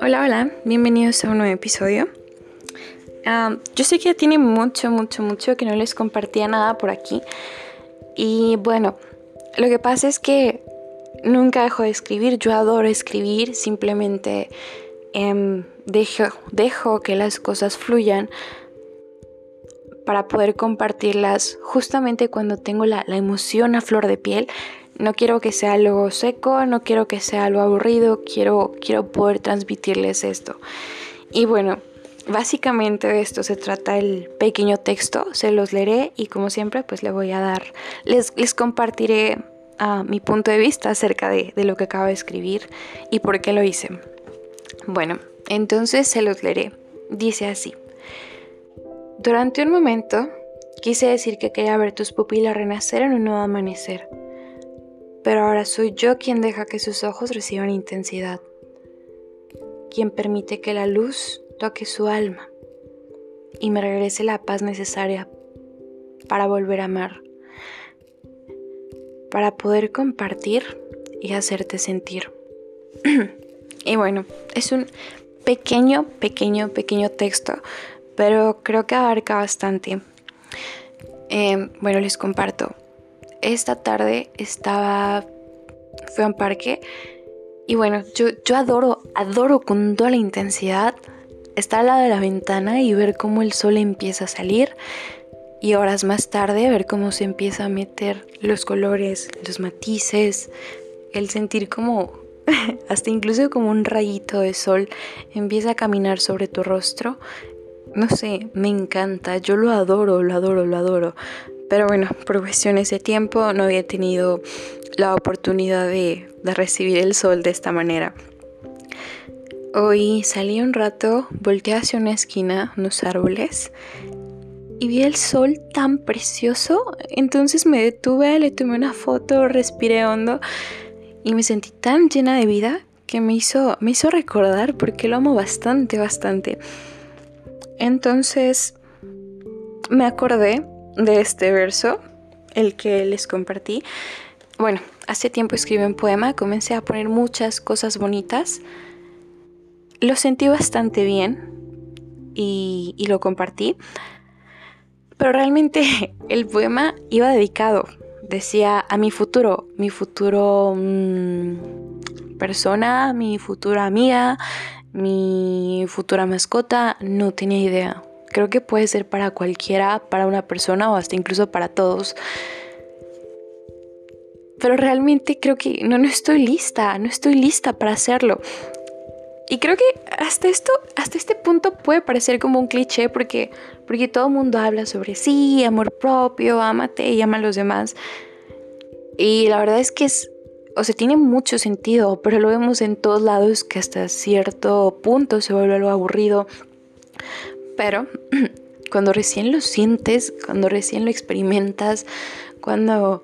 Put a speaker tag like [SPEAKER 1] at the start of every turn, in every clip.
[SPEAKER 1] Hola, hola, bienvenidos a un nuevo episodio. Yo sé que ya tiene mucho, mucho, mucho que no les compartía nada por aquí. Y bueno, lo que pasa es que nunca dejo de escribir, yo adoro escribir, simplemente em, dejo, dejo que las cosas fluyan para poder compartirlas justamente cuando tengo la emoción a flor de piel no quiero que sea algo seco, no quiero que sea algo aburrido, quiero, quiero poder transmitirles esto. Y bueno, básicamente de esto se trata el pequeño texto, se los leeré y como siempre pues le voy a dar, les, les compartiré ah, mi punto de vista acerca de, de lo que acabo de escribir y por qué lo hice. Bueno, entonces se los leeré. Dice así. Durante un momento quise decir que quería ver tus pupilas renacer en un nuevo amanecer pero ahora soy yo quien deja que sus ojos reciban intensidad, quien permite que la luz toque su alma y me regrese la paz necesaria para volver a amar, para poder compartir y hacerte sentir. y bueno, es un pequeño, pequeño, pequeño texto, pero creo que abarca bastante. Eh, bueno, les comparto esta tarde estaba, fue a un parque y bueno, yo, yo adoro, adoro con toda la intensidad estar al lado de la ventana y ver cómo el sol empieza a salir y horas más tarde ver cómo se empieza a meter los colores, los matices, el sentir como hasta incluso como un rayito de sol empieza a caminar sobre tu rostro. No sé, me encanta, yo lo adoro, lo adoro, lo adoro. Pero bueno, por cuestiones de tiempo no había tenido la oportunidad de, recibir el sol de esta manera. Hoy salí un rato, volteé hacia una esquina, unos árboles, y vi el sol tan precioso. Entonces me detuve, le tomé una foto, respiré hondo y me sentí tan llena de vida que me hizo, me hizo recordar porque lo amo bastante, bastante. Entonces me acordé de este verso, el que les compartí. Bueno, hace tiempo escribí un poema, comencé a poner muchas cosas bonitas. Lo sentí bastante bien y, lo compartí. Pero realmente el poema iba dedicado, decía a mi futuro, mi futuro mm, persona, mi futura amiga, mi futura mascota, no tenía idea. Creo que puede ser para cualquiera, para una persona o hasta incluso para todos. Pero realmente creo que no, no estoy lista, no estoy lista para hacerlo. Y creo que hasta esto, hasta este punto puede parecer como un cliché porque, porque todo mundo habla sobre sí, amor propio, ámate y ama a los demás. Y la verdad es que es, o sea, tiene mucho sentido, pero lo vemos en todos lados que hasta cierto punto se vuelve algo aburrido. Pero cuando recién lo sientes, cuando recién lo experimentas, cuando,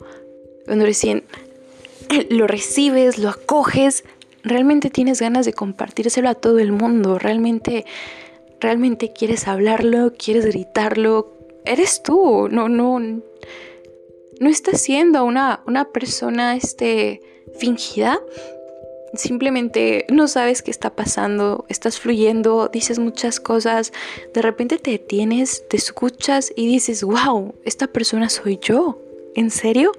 [SPEAKER 1] cuando recién lo recibes, lo acoges, realmente tienes ganas de compartírselo a todo el mundo, realmente, realmente quieres hablarlo, quieres gritarlo, eres tú, no, no, no estás siendo una, una persona este, fingida, simplemente no sabes qué está pasando, estás fluyendo, dices muchas cosas, de repente te detienes, te escuchas y dices, wow, esta persona soy yo, ¿en serio?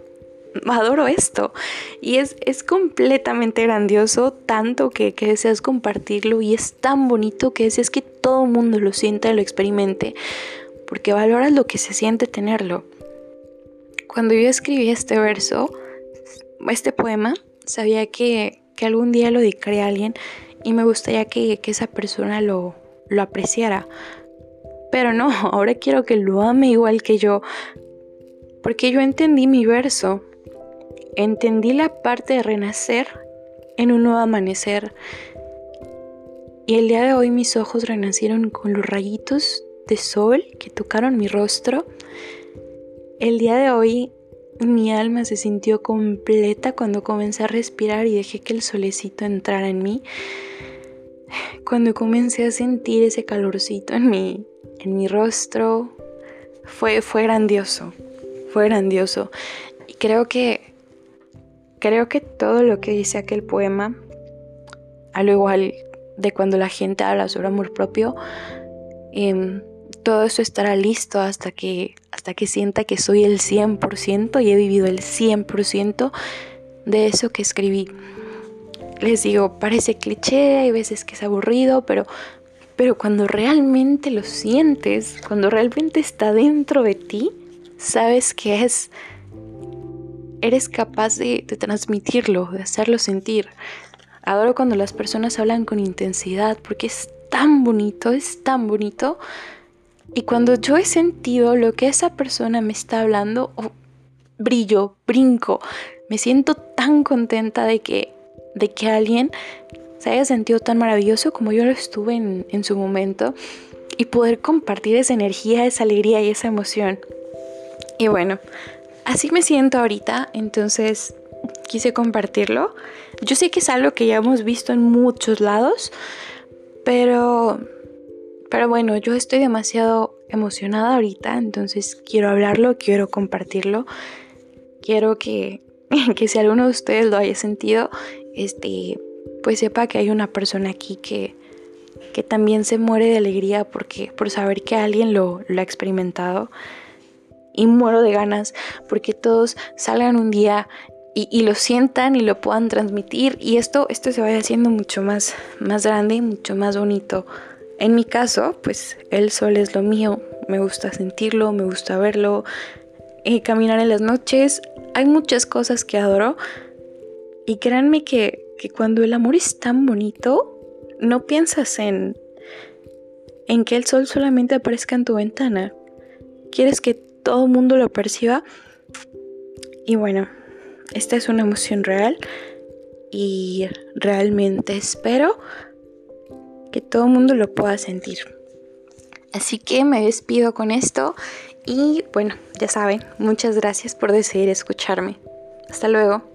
[SPEAKER 1] Adoro esto. Y es, es completamente grandioso, tanto que, que, deseas compartirlo y es tan bonito que deseas que todo el mundo lo sienta y lo experimente, porque valoras lo que se siente tenerlo. Cuando yo escribí este verso, este poema, sabía que que algún día lo dedicaré a alguien y me gustaría que, esa persona lo, lo apreciara. Pero no, ahora quiero que lo ame igual que yo. Porque yo entendí mi verso. Entendí la parte de renacer en un nuevo amanecer. Y el día de hoy mis ojos renacieron con los rayitos de sol que tocaron mi rostro. El día de hoy mi alma se sintió completa cuando comencé a respirar y dejé que el solecito entrara en mí. Cuando comencé a sentir ese calorcito en mi, en mi rostro, fue, fue grandioso, fue grandioso. Y creo que creo que todo lo que dice aquel poema, al igual de cuando la gente habla sobre amor propio, em, todo eso estará listo hasta que, hasta que sienta que soy el 100% y he vivido el 100% de eso que escribí. Les digo, parece cliché, hay veces que es aburrido, pero, pero cuando realmente lo sientes, cuando realmente está dentro de ti, sabes que es, eres capaz de, de transmitirlo, de hacerlo sentir. Adoro cuando las personas hablan con intensidad porque es tan bonito, es tan bonito. Y cuando yo he sentido lo que esa persona me está hablando, oh, brillo, brinco, me siento tan contenta de que, de que alguien se haya sentido tan maravilloso como yo lo estuve en, en su momento y poder compartir esa energía, esa alegría y esa emoción. Y bueno, así me siento ahorita, entonces quise compartirlo. Yo sé que es algo que ya hemos visto en muchos lados, pero pero bueno, yo estoy demasiado emocionada ahorita, entonces quiero hablarlo, quiero compartirlo. Quiero que, que si alguno de ustedes lo haya sentido, este, pues sepa que hay una persona aquí que, que también se muere de alegría porque, por saber que alguien lo, lo ha experimentado. Y muero de ganas porque todos salgan un día y, y, lo sientan y lo puedan transmitir y esto, esto se vaya haciendo mucho más, más grande, mucho más bonito en mi caso, pues el sol es lo mío, me gusta sentirlo, me gusta verlo, caminar en las noches, hay muchas cosas que adoro. Y créanme que, que cuando el amor es tan bonito, no piensas en, en que el sol solamente aparezca en tu ventana, quieres que todo el mundo lo perciba. Y bueno, esta es una emoción real. Y realmente espero que todo el mundo lo pueda sentir. Así que me despido con esto y bueno, ya saben, muchas gracias por decidir escucharme. Hasta luego.